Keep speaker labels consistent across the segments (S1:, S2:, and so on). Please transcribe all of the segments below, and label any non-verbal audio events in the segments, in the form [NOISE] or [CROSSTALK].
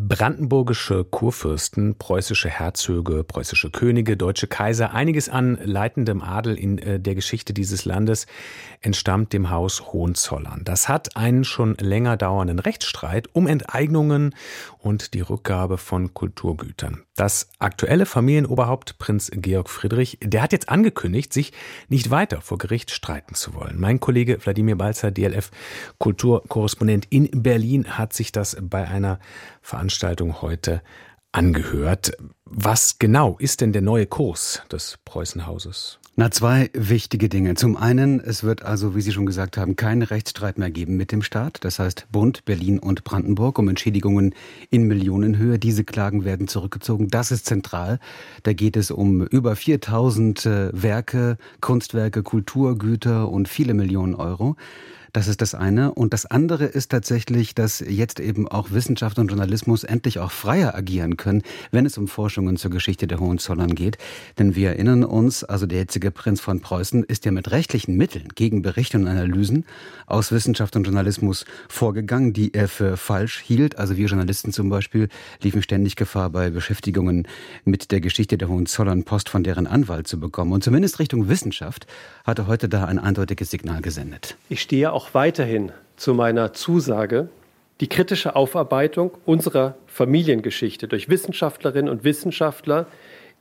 S1: Brandenburgische Kurfürsten, preußische Herzöge, preußische Könige, deutsche Kaiser, einiges an leitendem Adel in äh, der Geschichte dieses Landes entstammt dem Haus Hohenzollern. Das hat einen schon länger dauernden Rechtsstreit um Enteignungen und die Rückgabe von Kulturgütern. Das aktuelle Familienoberhaupt Prinz Georg Friedrich, der hat jetzt angekündigt, sich nicht weiter vor Gericht streiten zu wollen. Mein Kollege Wladimir Balzer, DLF Kulturkorrespondent in Berlin, hat sich das bei einer Veranstaltung heute angehört. Was genau ist denn der neue Kurs des Preußenhauses?
S2: Na, zwei wichtige Dinge. Zum einen, es wird also, wie Sie schon gesagt haben, keinen Rechtsstreit mehr geben mit dem Staat. Das heißt Bund, Berlin und Brandenburg um Entschädigungen in Millionenhöhe. Diese Klagen werden zurückgezogen. Das ist zentral. Da geht es um über 4000 äh, Werke, Kunstwerke, Kulturgüter und viele Millionen Euro. Das ist das eine. Und das andere ist tatsächlich, dass jetzt eben auch Wissenschaft und Journalismus endlich auch freier agieren können, wenn es um Forschungen zur Geschichte der Hohenzollern geht. Denn wir erinnern uns, also der jetzige Prinz von Preußen ist ja mit rechtlichen Mitteln gegen Berichte und Analysen aus Wissenschaft und Journalismus vorgegangen, die er für falsch hielt. Also wir Journalisten zum Beispiel liefen ständig Gefahr, bei Beschäftigungen mit der Geschichte der Hohenzollern Post von deren Anwalt zu bekommen. Und zumindest Richtung Wissenschaft hat er heute da ein eindeutiges Signal gesendet.
S3: Ich stehe auch weiterhin zu meiner Zusage, die kritische Aufarbeitung unserer Familiengeschichte durch Wissenschaftlerinnen und Wissenschaftler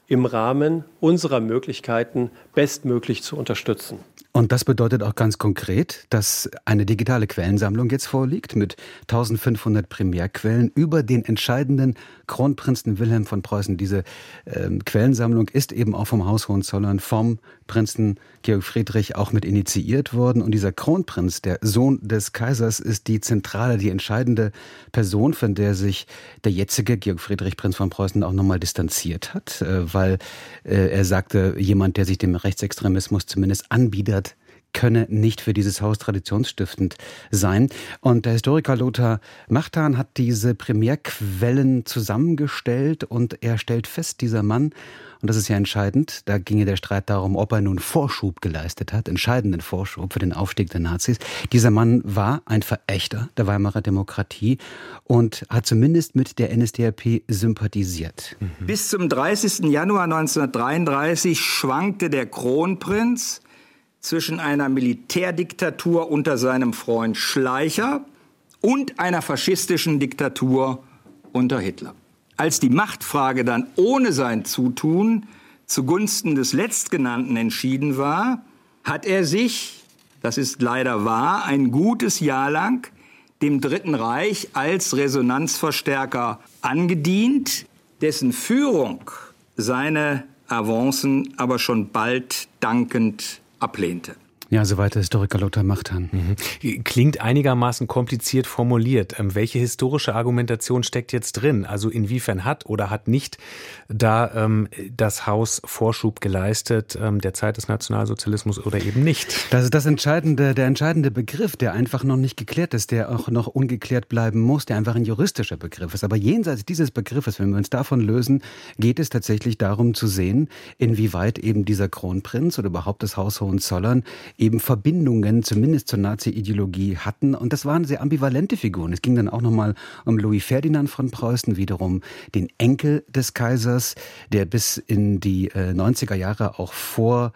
S3: im Rahmen unserer Möglichkeiten bestmöglich zu unterstützen.
S2: Und das bedeutet auch ganz konkret, dass eine digitale Quellensammlung jetzt vorliegt mit 1500 Primärquellen über den entscheidenden Kronprinzen Wilhelm von Preußen. Diese ähm, Quellensammlung ist eben auch vom Haus Hohenzollern, vom Prinzen Georg Friedrich auch mit initiiert worden. Und dieser Kronprinz, der Sohn des Kaisers, ist die zentrale, die entscheidende Person, von der sich der jetzige Georg Friedrich, Prinz von Preußen, auch nochmal distanziert hat, äh, weil äh, er sagte, jemand, der sich dem Rechtsextremismus zumindest anbietet, könne nicht für dieses Haus traditionsstiftend sein. Und der Historiker Lothar Machtan hat diese Primärquellen zusammengestellt und er stellt fest, dieser Mann, und das ist ja entscheidend, da ginge der Streit darum, ob er nun Vorschub geleistet hat, entscheidenden Vorschub für den Aufstieg der Nazis. Dieser Mann war ein Verächter der Weimarer Demokratie und hat zumindest mit der NSDAP sympathisiert.
S4: Bis zum 30. Januar 1933 schwankte der Kronprinz zwischen einer Militärdiktatur unter seinem Freund Schleicher und einer faschistischen Diktatur unter Hitler. Als die Machtfrage dann ohne sein Zutun zugunsten des Letztgenannten entschieden war, hat er sich, das ist leider wahr, ein gutes Jahr lang dem Dritten Reich als Resonanzverstärker angedient, dessen Führung seine Avancen aber schon bald dankend ablehnte.
S2: Ja, soweit der Historiker Lothar Machthan.
S1: Mhm. Klingt einigermaßen kompliziert formuliert. Ähm, welche historische Argumentation steckt jetzt drin? Also inwiefern hat oder hat nicht da ähm, das Haus Vorschub geleistet ähm, der Zeit des Nationalsozialismus oder eben nicht?
S2: Das ist das entscheidende, der entscheidende Begriff, der einfach noch nicht geklärt ist, der auch noch ungeklärt bleiben muss, der einfach ein juristischer Begriff ist. Aber jenseits dieses Begriffes, wenn wir uns davon lösen, geht es tatsächlich darum zu sehen, inwieweit eben dieser Kronprinz oder überhaupt das Haus Hohenzollern eben Verbindungen zumindest zur Nazi-Ideologie hatten. Und das waren sehr ambivalente Figuren. Es ging dann auch nochmal um Louis Ferdinand von Preußen, wiederum den Enkel des Kaisers, der bis in die äh, 90er Jahre auch vor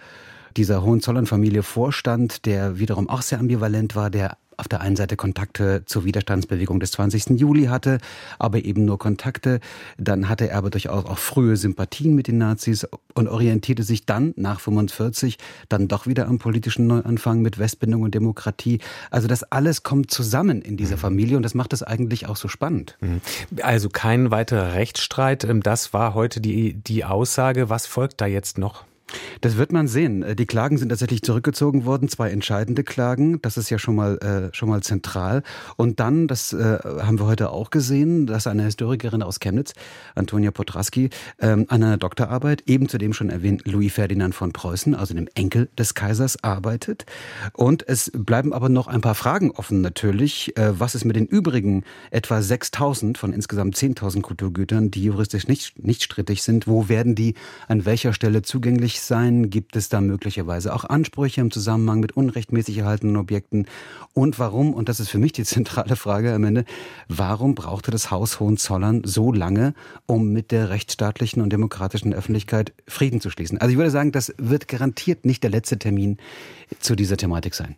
S2: dieser Hohenzollern-Familie vorstand, der wiederum auch sehr ambivalent war, der auf der einen Seite Kontakte zur Widerstandsbewegung des 20. Juli hatte, aber eben nur Kontakte. Dann hatte er aber durchaus auch frühe Sympathien mit den Nazis und orientierte sich dann nach 45 dann doch wieder am politischen Neuanfang mit Westbindung und Demokratie. Also das alles kommt zusammen in dieser mhm. Familie und das macht es eigentlich auch so spannend. Mhm.
S1: Also kein weiterer Rechtsstreit. Ähm, das war heute die, die Aussage. Was folgt da jetzt noch?
S2: Das wird man sehen. Äh, die Klagen sind tatsächlich zurückgezogen worden, zwei entscheidende Klagen. Das ist ja schon mal äh, schon mal zentral. Und dann, das äh, haben wir heute auch gesehen, dass eine Historikerin aus Chemnitz, Antonia Potraski, ähm, an einer Doktorarbeit eben zu dem schon erwähnten Louis Ferdinand von Preußen, also dem Enkel des Kaisers, arbeitet. Und es bleiben aber noch ein paar Fragen offen natürlich. Äh, was ist mit den übrigen etwa 6000 von insgesamt 10.000 Kulturgütern, die juristisch nicht, nicht strittig sind? Wo werden die an welcher Stelle zugänglich sein? Gibt es da möglicherweise auch Ansprüche im Zusammenhang mit unrechtmäßig erhaltenen Objekten? Und warum, und das ist für mich die [LAUGHS] zentrale Frage am Ende, warum brauchte das Haus Hohenzollern so lange, um mit der rechtsstaatlichen und demokratischen Öffentlichkeit Frieden zu schließen? Also ich würde sagen, das wird garantiert nicht der letzte Termin zu dieser Thematik sein.